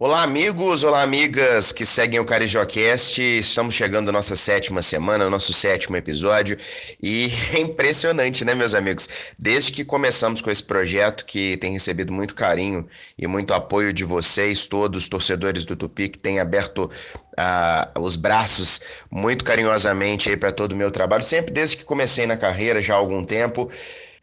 Olá, amigos, olá, amigas que seguem o CarijoCast. Estamos chegando à nossa sétima semana, nosso sétimo episódio. E é impressionante, né, meus amigos? Desde que começamos com esse projeto, que tem recebido muito carinho e muito apoio de vocês, todos, torcedores do Tupi, que têm aberto uh, os braços muito carinhosamente aí para todo o meu trabalho, sempre desde que comecei na carreira, já há algum tempo.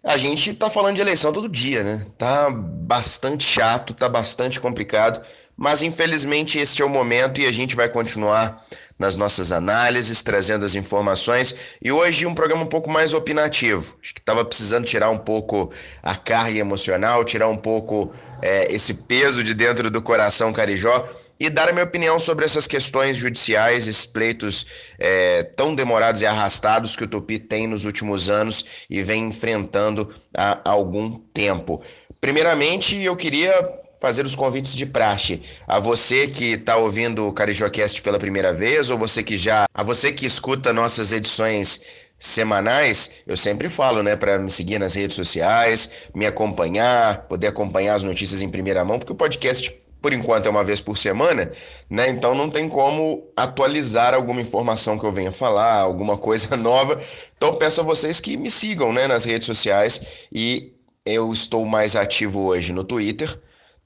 A gente tá falando de eleição todo dia, né? Tá bastante chato, tá bastante complicado. Mas infelizmente este é o momento e a gente vai continuar nas nossas análises, trazendo as informações. E hoje um programa um pouco mais opinativo. Acho que estava precisando tirar um pouco a carga emocional, tirar um pouco é, esse peso de dentro do coração carijó e dar a minha opinião sobre essas questões judiciais, esses pleitos é, tão demorados e arrastados que o Tupi tem nos últimos anos e vem enfrentando há algum tempo. Primeiramente, eu queria fazer os convites de praxe a você que está ouvindo o CarijoCast pela primeira vez ou você que já, a você que escuta nossas edições semanais, eu sempre falo, né, para me seguir nas redes sociais, me acompanhar, poder acompanhar as notícias em primeira mão, porque o podcast por enquanto é uma vez por semana, né? Então não tem como atualizar alguma informação que eu venha falar, alguma coisa nova. Então peço a vocês que me sigam, né, nas redes sociais e eu estou mais ativo hoje no Twitter,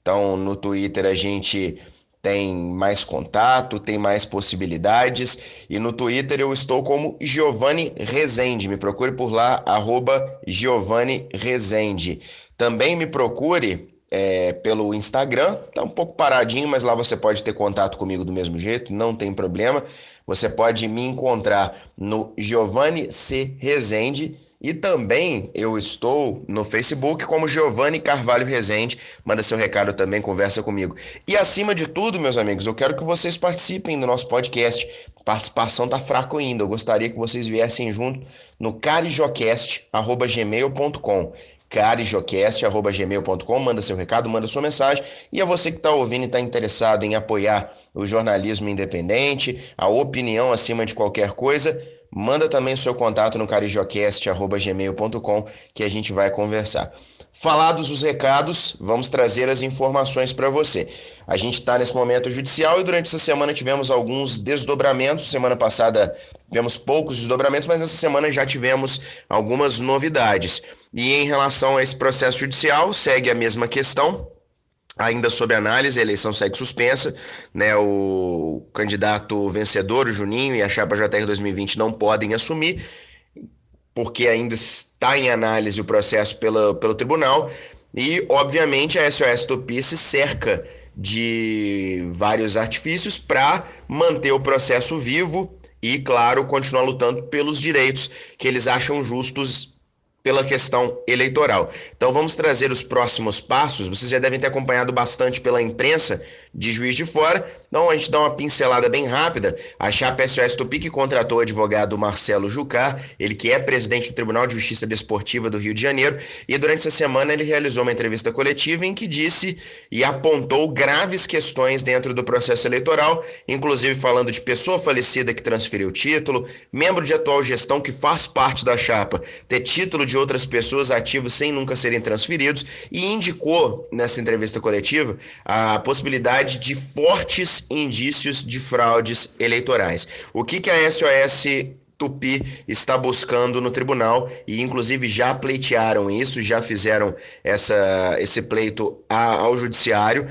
então, no Twitter a gente tem mais contato, tem mais possibilidades. E no Twitter eu estou como Giovanni Rezende. Me procure por lá, arroba Giovanni Rezende. Também me procure é, pelo Instagram. Tá um pouco paradinho, mas lá você pode ter contato comigo do mesmo jeito, não tem problema. Você pode me encontrar no Giovanni C. Rezende e também eu estou no Facebook como Giovanni Carvalho Rezende. Manda seu recado também, conversa comigo. E acima de tudo, meus amigos, eu quero que vocês participem do nosso podcast. participação tá fraco ainda. Eu gostaria que vocês viessem junto no carijocast@gmail.com carijocast.gmail.com, manda seu recado, manda sua mensagem. E a você que está ouvindo e está interessado em apoiar o jornalismo independente, a opinião acima de qualquer coisa, Manda também seu contato no carijocast.gmail.com que a gente vai conversar. Falados os recados, vamos trazer as informações para você. A gente está nesse momento judicial e durante essa semana tivemos alguns desdobramentos. Semana passada tivemos poucos desdobramentos, mas nessa semana já tivemos algumas novidades. E em relação a esse processo judicial, segue a mesma questão ainda sob análise, a eleição segue suspensa, né? O candidato vencedor, o Juninho, e a chapa JR 2020 não podem assumir, porque ainda está em análise o processo pela, pelo tribunal, e obviamente a SOS Tupi se cerca de vários artifícios para manter o processo vivo e, claro, continuar lutando pelos direitos que eles acham justos pela questão eleitoral. Então vamos trazer os próximos passos. Vocês já devem ter acompanhado bastante pela imprensa de Juiz de Fora. Então a gente dá uma pincelada bem rápida. A chapa SOS Tupi que contratou o advogado Marcelo Jucá, ele que é presidente do Tribunal de Justiça Desportiva do Rio de Janeiro, e durante essa semana ele realizou uma entrevista coletiva em que disse e apontou graves questões dentro do processo eleitoral, inclusive falando de pessoa falecida que transferiu o título, membro de atual gestão que faz parte da chapa ter título de outras pessoas ativos sem nunca serem transferidos e indicou nessa entrevista coletiva a possibilidade de fortes indícios de fraudes eleitorais. O que, que a SOS Tupi está buscando no tribunal e inclusive já pleitearam isso, já fizeram essa, esse pleito ao judiciário.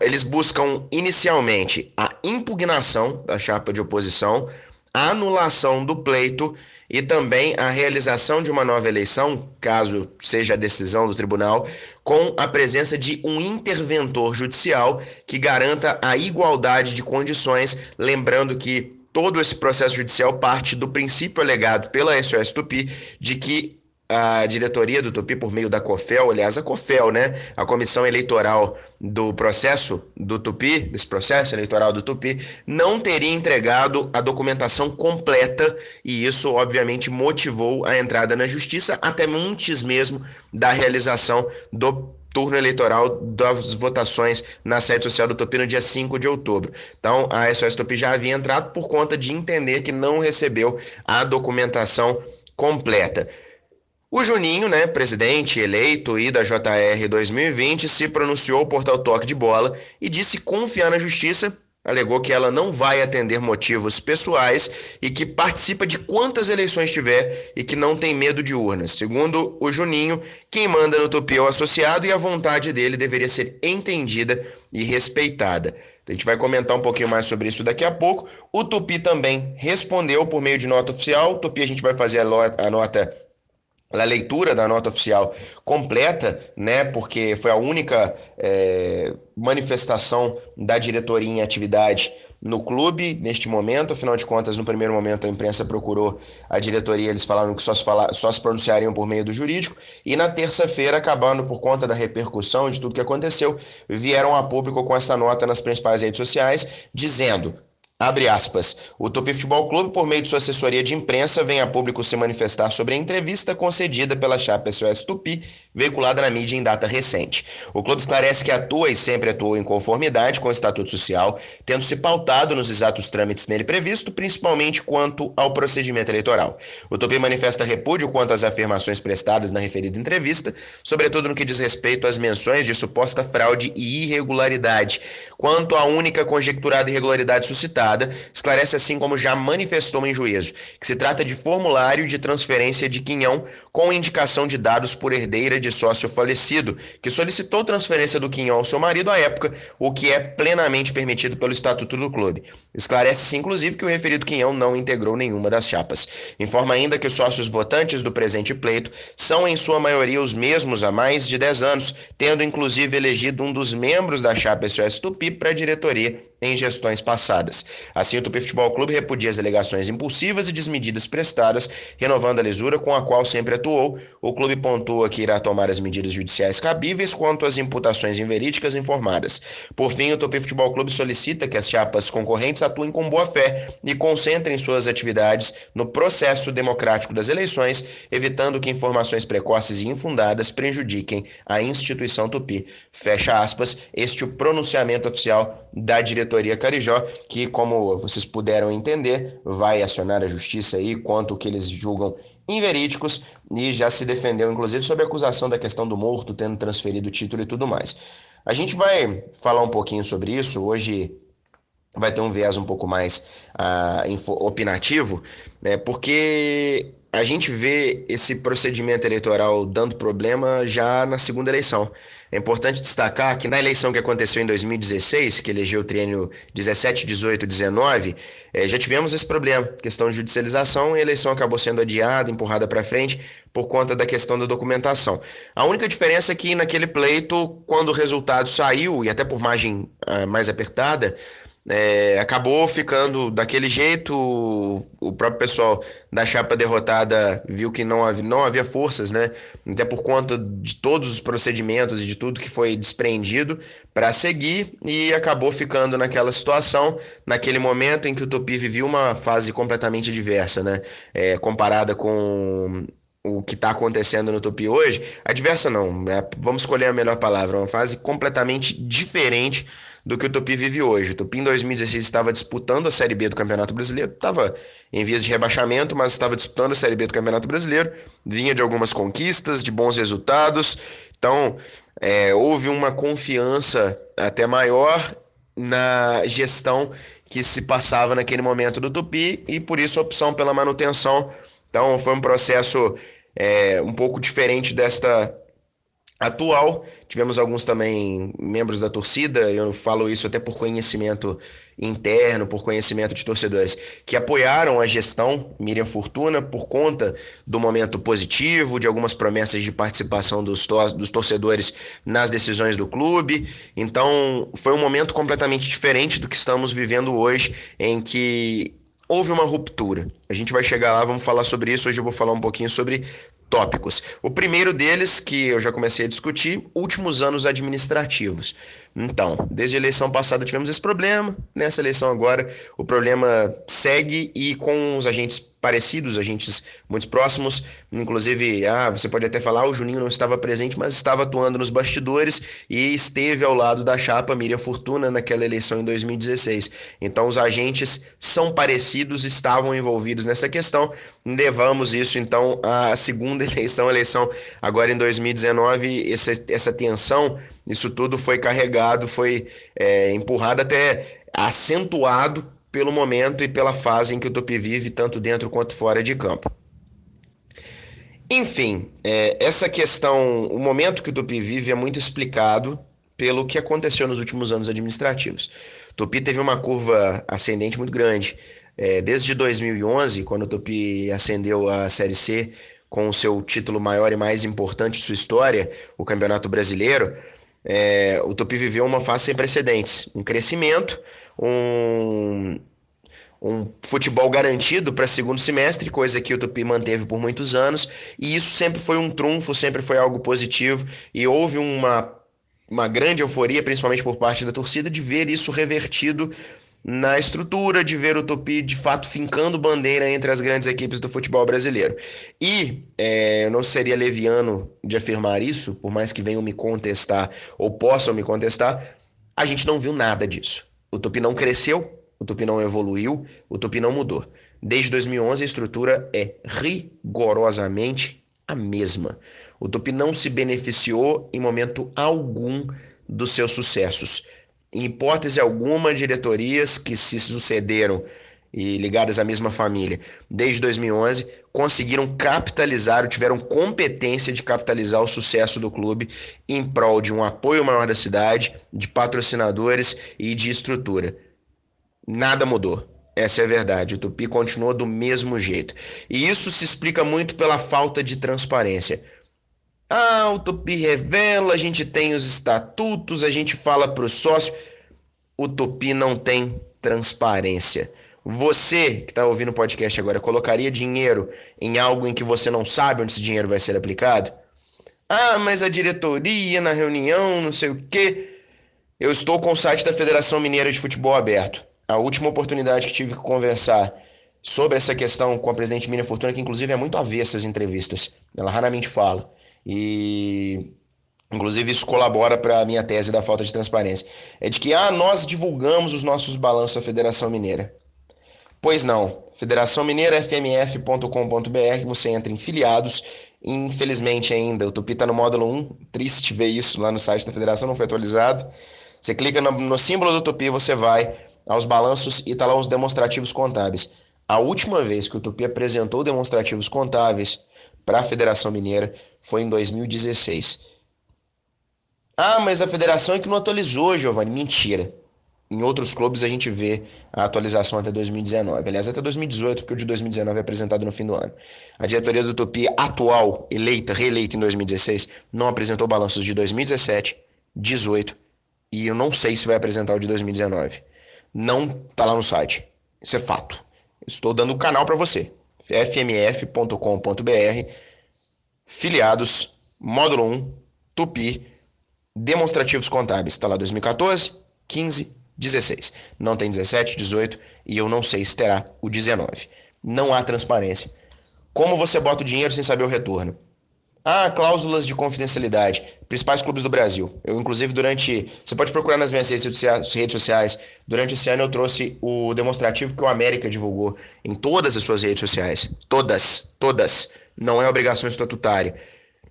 Eles buscam inicialmente a impugnação da chapa de oposição, a anulação do pleito e também a realização de uma nova eleição, caso seja a decisão do tribunal, com a presença de um interventor judicial que garanta a igualdade de condições, lembrando que todo esse processo judicial parte do princípio alegado pela SOS Tupi de que a diretoria do Tupi, por meio da COFEL, aliás, a COFEL, né, a comissão eleitoral do processo do Tupi, desse processo eleitoral do Tupi, não teria entregado a documentação completa e isso, obviamente, motivou a entrada na justiça até antes mesmo da realização do turno eleitoral das votações na sede social do Tupi no dia 5 de outubro. Então, a SOS Tupi já havia entrado por conta de entender que não recebeu a documentação completa. O Juninho, né, presidente eleito e da JR 2020, se pronunciou ao portal Toque de Bola e disse confiar na justiça alegou que ela não vai atender motivos pessoais e que participa de quantas eleições tiver e que não tem medo de urnas. Segundo o Juninho, quem manda no Tupi é o associado e a vontade dele deveria ser entendida e respeitada. A gente vai comentar um pouquinho mais sobre isso daqui a pouco. O Tupi também respondeu por meio de nota oficial. O Tupi a gente vai fazer a nota a leitura da nota oficial completa, né, porque foi a única é, manifestação da diretoria em atividade no clube neste momento. Afinal de contas, no primeiro momento a imprensa procurou a diretoria, eles falaram que só se, fala, só se pronunciariam por meio do jurídico. E na terça-feira, acabando por conta da repercussão de tudo que aconteceu, vieram a público com essa nota nas principais redes sociais, dizendo Abre aspas. O Tupi Futebol Clube, por meio de sua assessoria de imprensa, vem a público se manifestar sobre a entrevista concedida pela chapa SOS Tupi, veiculada na mídia em data recente. O clube esclarece que atua e sempre atuou em conformidade com o Estatuto Social, tendo se pautado nos exatos trâmites nele previsto, principalmente quanto ao procedimento eleitoral. O Tupi manifesta repúdio quanto às afirmações prestadas na referida entrevista, sobretudo no que diz respeito às menções de suposta fraude e irregularidade. Quanto à única conjecturada irregularidade suscitada, esclarece assim como já manifestou em juízo, que se trata de formulário de transferência de quinhão com indicação de dados por herdeira de sócio falecido, que solicitou transferência do quinhão ao seu marido à época, o que é plenamente permitido pelo Estatuto do Clube. Esclarece-se, inclusive, que o referido quinhão não integrou nenhuma das chapas. Informa ainda que os sócios votantes do presente pleito são, em sua maioria, os mesmos há mais de 10 anos, tendo inclusive elegido um dos membros da chapa SOS Tupi para a diretoria em gestões passadas. Assim, o Tupi Futebol Clube repudia as alegações impulsivas e desmedidas prestadas, renovando a lisura com a qual sempre atuou. O clube pontua que irá tomar as medidas judiciais cabíveis quanto às imputações inverídicas informadas. Por fim, o Tupi Futebol Clube solicita que as chapas concorrentes atuem com boa fé e concentrem suas atividades no processo democrático das eleições, evitando que informações precoces e infundadas prejudiquem a instituição Tupi. Fecha aspas, este é o pronunciamento oficial da diretoria Carijó, que, como vocês puderam entender, vai acionar a justiça aí quanto que eles julgam inverídicos e já se defendeu, inclusive, sobre a acusação da questão do morto tendo transferido o título e tudo mais. A gente vai falar um pouquinho sobre isso. Hoje vai ter um viés um pouco mais uh, opinativo, né, porque a gente vê esse procedimento eleitoral dando problema já na segunda eleição. É importante destacar que na eleição que aconteceu em 2016, que elegeu o triênio 17, 18, 19, é, já tivemos esse problema, questão de judicialização, e a eleição acabou sendo adiada, empurrada para frente por conta da questão da documentação. A única diferença é que naquele pleito, quando o resultado saiu, e até por margem uh, mais apertada, é, acabou ficando daquele jeito. O próprio pessoal da chapa derrotada viu que não havia, não havia forças, né? Até por conta de todos os procedimentos e de tudo que foi desprendido para seguir e acabou ficando naquela situação, naquele momento em que o Tupi vivia uma fase completamente diversa, né? É, comparada com o que está acontecendo no Tupi hoje, adversa não, é, vamos escolher a melhor palavra, uma fase completamente diferente do que o Tupi vive hoje. O Tupi em 2016 estava disputando a Série B do Campeonato Brasileiro, estava em vias de rebaixamento, mas estava disputando a Série B do Campeonato Brasileiro, vinha de algumas conquistas, de bons resultados, então é, houve uma confiança até maior na gestão que se passava naquele momento do Tupi e por isso a opção pela manutenção. Então foi um processo é, um pouco diferente desta atual. Tivemos alguns também membros da torcida, eu falo isso até por conhecimento interno, por conhecimento de torcedores, que apoiaram a gestão Miriam Fortuna por conta do momento positivo, de algumas promessas de participação dos, tor dos torcedores nas decisões do clube. Então, foi um momento completamente diferente do que estamos vivendo hoje, em que houve uma ruptura. A gente vai chegar lá, vamos falar sobre isso. Hoje eu vou falar um pouquinho sobre tópicos. O primeiro deles, que eu já comecei a discutir, últimos anos administrativos. Então, desde a eleição passada tivemos esse problema, nessa eleição agora o problema segue e com os agentes parecidos, agentes muito próximos. Inclusive, ah, você pode até falar, o Juninho não estava presente, mas estava atuando nos bastidores e esteve ao lado da chapa Miriam Fortuna naquela eleição em 2016. Então, os agentes são parecidos, estavam envolvidos nessa questão. Levamos isso, então, à segunda eleição, eleição agora em 2019, essa, essa tensão, isso tudo foi carregado, foi é, empurrado até acentuado pelo momento e pela fase em que o Tupi vive, tanto dentro quanto fora de campo. Enfim, é, essa questão, o momento que o Tupi vive é muito explicado pelo que aconteceu nos últimos anos administrativos. O Tupi teve uma curva ascendente muito grande. É, desde 2011, quando o Tupi ascendeu a Série C com o seu título maior e mais importante de sua história, o Campeonato Brasileiro, é, o Tupi viveu uma fase sem precedentes, um crescimento, um, um futebol garantido para segundo semestre, coisa que o Tupi manteve por muitos anos, e isso sempre foi um trunfo, sempre foi algo positivo, e houve uma, uma grande euforia, principalmente por parte da torcida, de ver isso revertido na estrutura de ver o Tupi de fato fincando bandeira entre as grandes equipes do futebol brasileiro. E é, eu não seria leviano de afirmar isso, por mais que venham me contestar ou possam me contestar, a gente não viu nada disso. O Tupi não cresceu, o Tupi não evoluiu, o Tupi não mudou. Desde 2011 a estrutura é rigorosamente a mesma. O Tupi não se beneficiou em momento algum dos seus sucessos em hipótese alguma, diretorias que se sucederam e ligadas à mesma família desde 2011 conseguiram capitalizar ou tiveram competência de capitalizar o sucesso do clube em prol de um apoio maior da cidade, de patrocinadores e de estrutura. Nada mudou. Essa é a verdade. O Tupi continuou do mesmo jeito. E isso se explica muito pela falta de transparência. Ah, o Tupi revela, a gente tem os estatutos, a gente fala para o sócio. O Tupi não tem transparência. Você que está ouvindo o podcast agora, colocaria dinheiro em algo em que você não sabe onde esse dinheiro vai ser aplicado? Ah, mas a diretoria na reunião, não sei o quê. Eu estou com o site da Federação Mineira de Futebol aberto. A última oportunidade que tive que conversar sobre essa questão com a presidente Miriam Fortuna, que inclusive é muito avessa às entrevistas, ela raramente fala. E inclusive isso colabora para a minha tese da falta de transparência. É de que ah, nós divulgamos os nossos balanços à Federação Mineira. Pois não. Federação Mineira, fmf.com.br, você entra em filiados. Infelizmente ainda, o Tupi está no módulo 1. Triste ver isso lá no site da federação, não foi atualizado. Você clica no, no símbolo do Tupi, você vai aos balanços e está lá os demonstrativos contábeis. A última vez que o Tupi apresentou demonstrativos contábeis para a Federação Mineira foi em 2016. Ah, mas a federação é que não atualizou, Giovanni. Mentira. Em outros clubes a gente vê a atualização até 2019. Aliás, até 2018, porque o de 2019 é apresentado no fim do ano. A diretoria do Tupi atual, eleita, reeleita em 2016, não apresentou balanços de 2017, 18 e eu não sei se vai apresentar o de 2019. Não tá lá no site. Isso é fato. Estou dando o canal para você fmf.com.br, filiados, módulo 1, Tupi, demonstrativos contábeis. Está lá 2014, 15, 16. Não tem 17, 18 e eu não sei se terá o 19. Não há transparência. Como você bota o dinheiro sem saber o retorno? Ah, cláusulas de confidencialidade. Principais clubes do Brasil. Eu, inclusive, durante. Você pode procurar nas minhas redes sociais. Durante esse ano, eu trouxe o demonstrativo que o América divulgou em todas as suas redes sociais. Todas. Todas. Não é obrigação estatutária.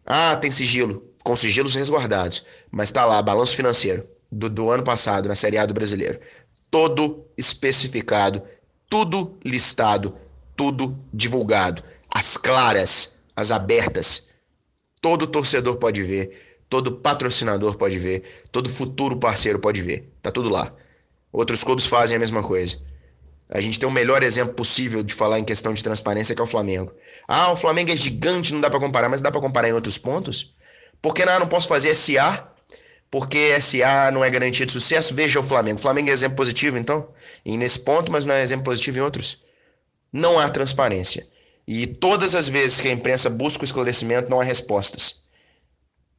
Ah, tem sigilo. Com sigilos resguardados. Mas está lá, balanço financeiro do, do ano passado, na Série A do Brasileiro. Todo especificado. Tudo listado. Tudo divulgado. As claras, as abertas Todo torcedor pode ver, todo patrocinador pode ver, todo futuro parceiro pode ver. Tá tudo lá. Outros clubes fazem a mesma coisa. A gente tem o melhor exemplo possível de falar em questão de transparência que é o Flamengo. Ah, o Flamengo é gigante, não dá para comparar, mas dá para comparar em outros pontos? Porque não, não posso fazer SA, porque SA não é garantia de sucesso. Veja o Flamengo. O Flamengo é exemplo positivo, então, e nesse ponto, mas não é exemplo positivo em outros. Não há transparência. E todas as vezes que a imprensa busca o esclarecimento, não há respostas.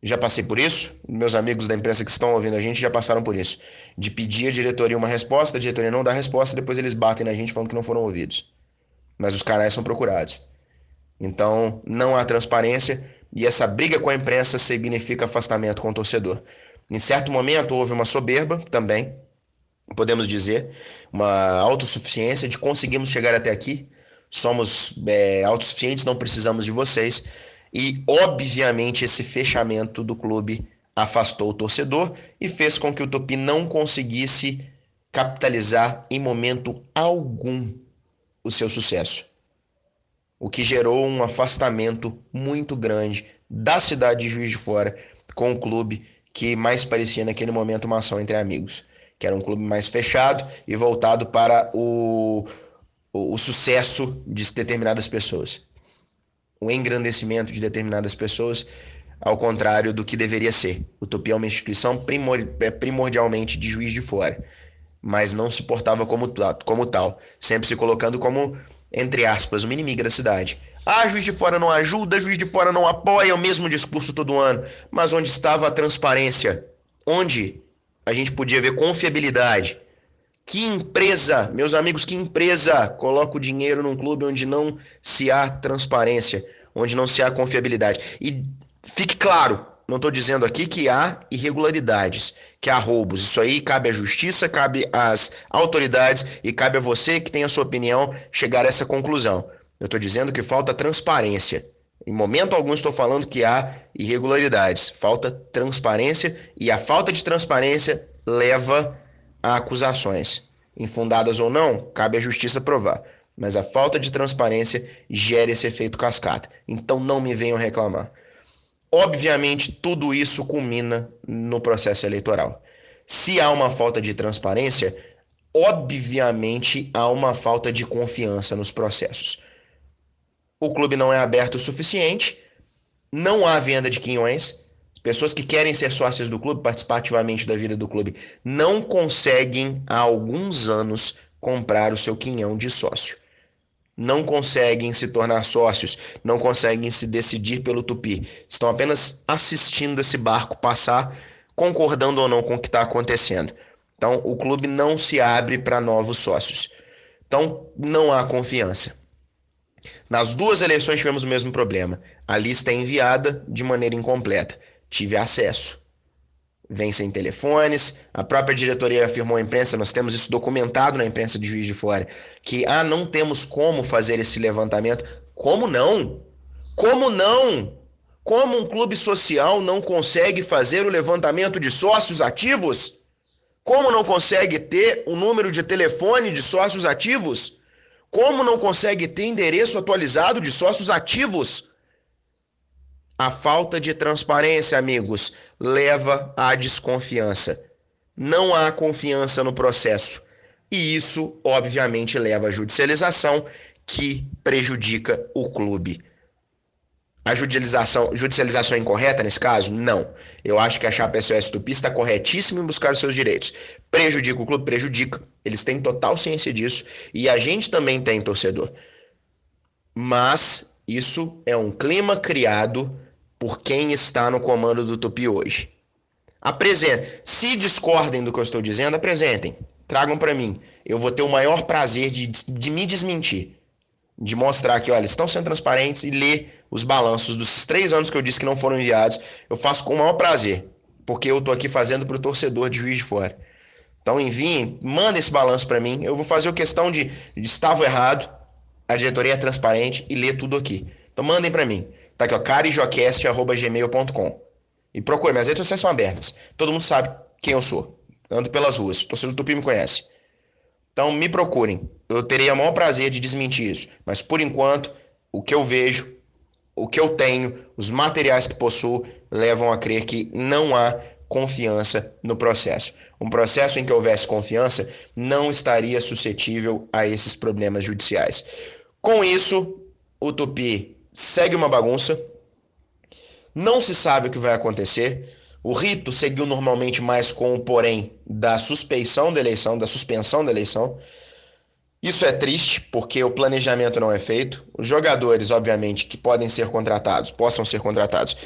Já passei por isso, meus amigos da imprensa que estão ouvindo a gente já passaram por isso. De pedir à diretoria uma resposta, a diretoria não dá resposta, depois eles batem na gente falando que não foram ouvidos. mas os canais são procurados. Então, não há transparência e essa briga com a imprensa significa afastamento com o torcedor. Em certo momento houve uma soberba também, podemos dizer, uma autossuficiência de conseguimos chegar até aqui, somos é, autossuficientes, não precisamos de vocês. E, obviamente, esse fechamento do clube afastou o torcedor e fez com que o Tupi não conseguisse capitalizar em momento algum o seu sucesso. O que gerou um afastamento muito grande da cidade de Juiz de Fora com o clube que mais parecia naquele momento uma ação entre amigos, que era um clube mais fechado e voltado para o, o, o sucesso de determinadas pessoas. O engrandecimento de determinadas pessoas ao contrário do que deveria ser. O Tupi é uma instituição primor é primordialmente de juiz de fora, mas não se portava como, como tal, sempre se colocando como, entre aspas, uma inimiga da cidade. Ah, juiz de fora não ajuda, juiz de fora não apoia, o mesmo discurso todo ano. Mas onde estava a transparência? Onde a gente podia ver confiabilidade? Que empresa, meus amigos, que empresa coloca o dinheiro num clube onde não se há transparência, onde não se há confiabilidade? E Fique claro, não estou dizendo aqui que há irregularidades, que há roubos. Isso aí cabe à justiça, cabe às autoridades e cabe a você que tem a sua opinião chegar a essa conclusão. Eu estou dizendo que falta transparência. Em momento algum estou falando que há irregularidades. Falta transparência e a falta de transparência leva a acusações. Infundadas ou não, cabe à justiça provar. Mas a falta de transparência gera esse efeito cascata. Então não me venham reclamar. Obviamente, tudo isso culmina no processo eleitoral. Se há uma falta de transparência, obviamente há uma falta de confiança nos processos. O clube não é aberto o suficiente, não há venda de quinhões, pessoas que querem ser sócias do clube, participar ativamente da vida do clube, não conseguem há alguns anos comprar o seu quinhão de sócio não conseguem se tornar sócios, não conseguem se decidir pelo Tupi. Estão apenas assistindo esse barco passar, concordando ou não com o que está acontecendo. Então, o clube não se abre para novos sócios. Então, não há confiança. Nas duas eleições tivemos o mesmo problema. A lista é enviada de maneira incompleta. Tive acesso vem sem telefones. A própria diretoria afirmou à imprensa, nós temos isso documentado na imprensa de Juiz de Fora, que ah, não temos como fazer esse levantamento. Como não? Como não? Como um clube social não consegue fazer o levantamento de sócios ativos? Como não consegue ter o número de telefone de sócios ativos? Como não consegue ter endereço atualizado de sócios ativos? A falta de transparência, amigos, leva à desconfiança. Não há confiança no processo. E isso, obviamente, leva à judicialização, que prejudica o clube. A judicialização, judicialização é incorreta nesse caso? Não. Eu acho que a chapa SOS Tupi está corretíssima em buscar os seus direitos. Prejudica o clube? Prejudica. Eles têm total ciência disso. E a gente também tem torcedor. Mas isso é um clima criado por quem está no comando do Tupi hoje. Apresentem. Se discordem do que eu estou dizendo, apresentem. Tragam para mim. Eu vou ter o maior prazer de, de me desmentir. De mostrar que, olha, estão sendo transparentes e ler os balanços dos três anos que eu disse que não foram enviados. Eu faço com o maior prazer. Porque eu estou aqui fazendo para o torcedor de Juiz de Fora. Então enviem, mandem esse balanço para mim. Eu vou fazer a questão de, de estava errado, a diretoria é transparente e ler tudo aqui. Então mandem para mim. Tá aqui, ó, carijocast.gmail.com. E procure, minhas redes sociais são abertas. Todo mundo sabe quem eu sou. Ando pelas ruas. O torcedor do Tupi me conhece. Então me procurem. Eu terei o maior prazer de desmentir isso. Mas por enquanto, o que eu vejo, o que eu tenho, os materiais que possuo, levam a crer que não há confiança no processo. Um processo em que houvesse confiança não estaria suscetível a esses problemas judiciais. Com isso, o Tupi segue uma bagunça. Não se sabe o que vai acontecer. O rito seguiu normalmente mais com o porém da suspeição da eleição, da suspensão da eleição. Isso é triste, porque o planejamento não é feito. Os jogadores, obviamente, que podem ser contratados, possam ser contratados.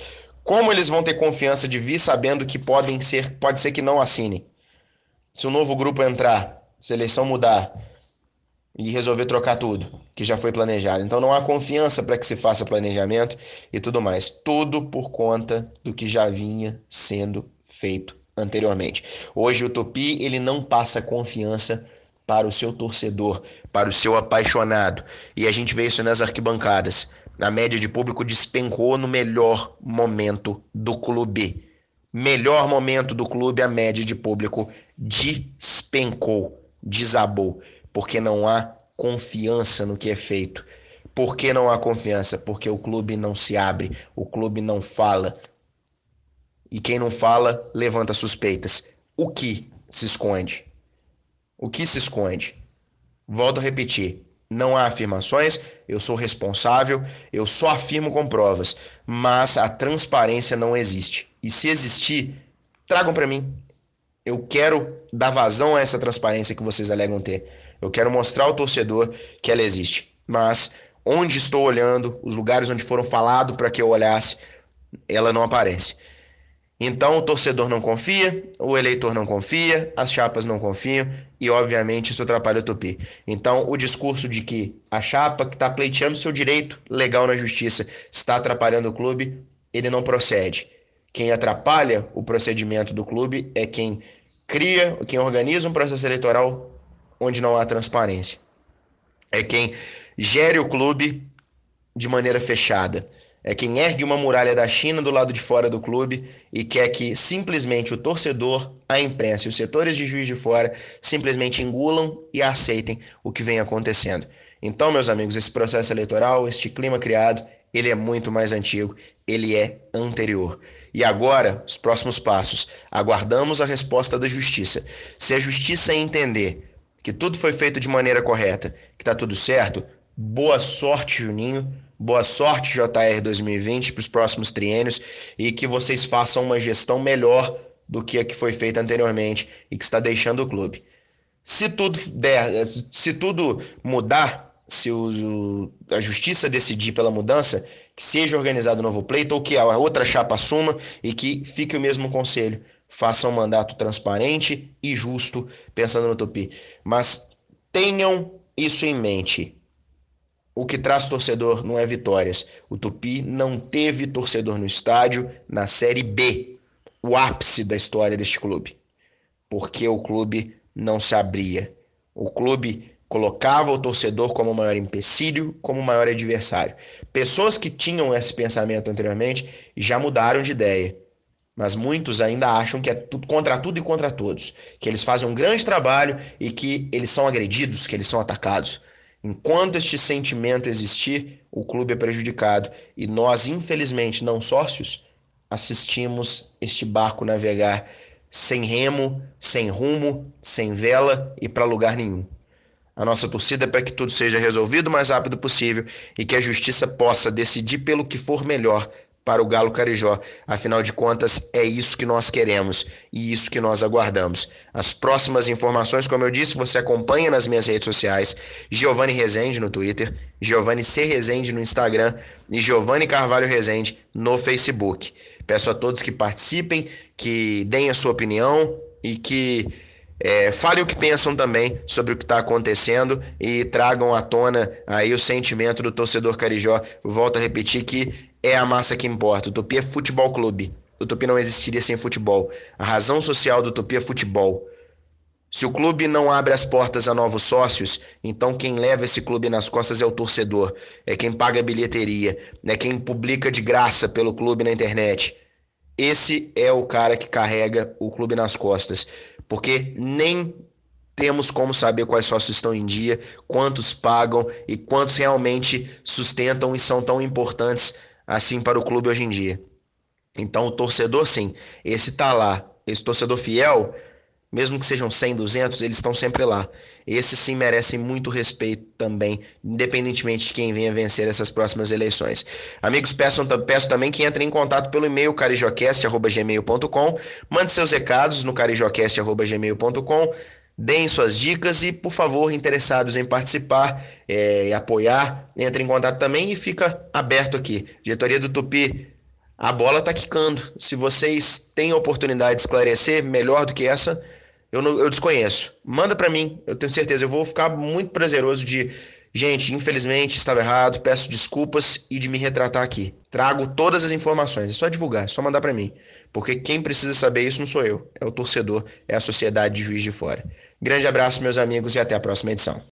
Como eles vão ter confiança de vir sabendo que podem ser, pode ser que não assinem? Se o um novo grupo entrar, se a eleição mudar, e resolver trocar tudo que já foi planejado. Então não há confiança para que se faça planejamento e tudo mais. Tudo por conta do que já vinha sendo feito anteriormente. Hoje o Tupi ele não passa confiança para o seu torcedor, para o seu apaixonado. E a gente vê isso nas arquibancadas. A média de público despencou no melhor momento do clube. Melhor momento do clube, a média de público despencou, desabou porque não há confiança no que é feito. Por que não há confiança? Porque o clube não se abre, o clube não fala. E quem não fala levanta suspeitas. O que se esconde? O que se esconde? Volto a repetir: não há afirmações, eu sou responsável, eu só afirmo com provas, mas a transparência não existe. E se existir, tragam para mim. Eu quero dar vazão a essa transparência que vocês alegam ter. Eu quero mostrar ao torcedor que ela existe. Mas onde estou olhando, os lugares onde foram falados para que eu olhasse, ela não aparece. Então o torcedor não confia, o eleitor não confia, as chapas não confiam e, obviamente, isso atrapalha o Tupi. Então, o discurso de que a chapa que está pleiteando seu direito legal na justiça está atrapalhando o clube, ele não procede. Quem atrapalha o procedimento do clube é quem cria, quem organiza um processo eleitoral onde não há transparência. É quem gere o clube de maneira fechada. É quem ergue uma muralha da China do lado de fora do clube e quer que simplesmente o torcedor, a imprensa e os setores de juiz de fora simplesmente engulam e aceitem o que vem acontecendo. Então, meus amigos, esse processo eleitoral, este clima criado, ele é muito mais antigo, ele é anterior. E agora, os próximos passos. Aguardamos a resposta da justiça. Se a justiça entender que tudo foi feito de maneira correta, que está tudo certo, boa sorte, Juninho. Boa sorte, JR 2020, para os próximos triênios e que vocês façam uma gestão melhor do que a que foi feita anteriormente e que está deixando o clube. Se tudo der, se tudo mudar, se o, a justiça decidir pela mudança, que seja organizado um novo pleito ou que a outra chapa assuma e que fique o mesmo conselho façam um mandato transparente e justo, pensando no Tupi. Mas tenham isso em mente. O que traz torcedor não é vitórias. O Tupi não teve torcedor no estádio na Série B, o ápice da história deste clube. Porque o clube não se abria. O clube colocava o torcedor como o maior empecilho, como o maior adversário. Pessoas que tinham esse pensamento anteriormente já mudaram de ideia mas muitos ainda acham que é tudo contra tudo e contra todos, que eles fazem um grande trabalho e que eles são agredidos, que eles são atacados. Enquanto este sentimento existir, o clube é prejudicado e nós, infelizmente, não sócios, assistimos este barco navegar sem remo, sem rumo, sem vela e para lugar nenhum. A nossa torcida é para que tudo seja resolvido o mais rápido possível e que a justiça possa decidir pelo que for melhor para o Galo Carijó. Afinal de contas, é isso que nós queremos e isso que nós aguardamos. As próximas informações, como eu disse, você acompanha nas minhas redes sociais, Giovanni Rezende no Twitter, Giovanni C. Rezende no Instagram e Giovanni Carvalho Rezende no Facebook. Peço a todos que participem, que deem a sua opinião e que é, fale o que pensam também sobre o que está acontecendo e tragam à tona aí o sentimento do torcedor carijó. Volto a repetir que é a massa que importa. O Tupi é futebol clube. O Tupi não existiria sem futebol. A razão social do Tupi é futebol. Se o clube não abre as portas a novos sócios, então quem leva esse clube nas costas é o torcedor, é quem paga a bilheteria, é quem publica de graça pelo clube na internet. Esse é o cara que carrega o clube nas costas, porque nem temos como saber quais sócios estão em dia, quantos pagam e quantos realmente sustentam e são tão importantes assim para o clube hoje em dia. Então, o torcedor, sim, esse tá lá. Esse torcedor fiel, mesmo que sejam 100, 200, eles estão sempre lá. Esses sim merecem muito respeito também, independentemente de quem venha vencer essas próximas eleições. Amigos, peçam, peço também que entrem em contato pelo e-mail carijocast.gmail.com, mande seus recados no carijocast.gmail.com deem suas dicas e, por favor, interessados em participar é, e apoiar, entre em contato também e fica aberto aqui. Diretoria do Tupi, a bola está quicando. Se vocês têm a oportunidade de esclarecer melhor do que essa, Eu, não, eu desconheço. Manda para mim, eu tenho certeza. Eu vou ficar muito prazeroso de. Gente, infelizmente estava errado, peço desculpas e de me retratar aqui. Trago todas as informações, é só divulgar, é só mandar para mim. Porque quem precisa saber isso não sou eu, é o torcedor, é a sociedade de Juiz de Fora. Grande abraço, meus amigos, e até a próxima edição.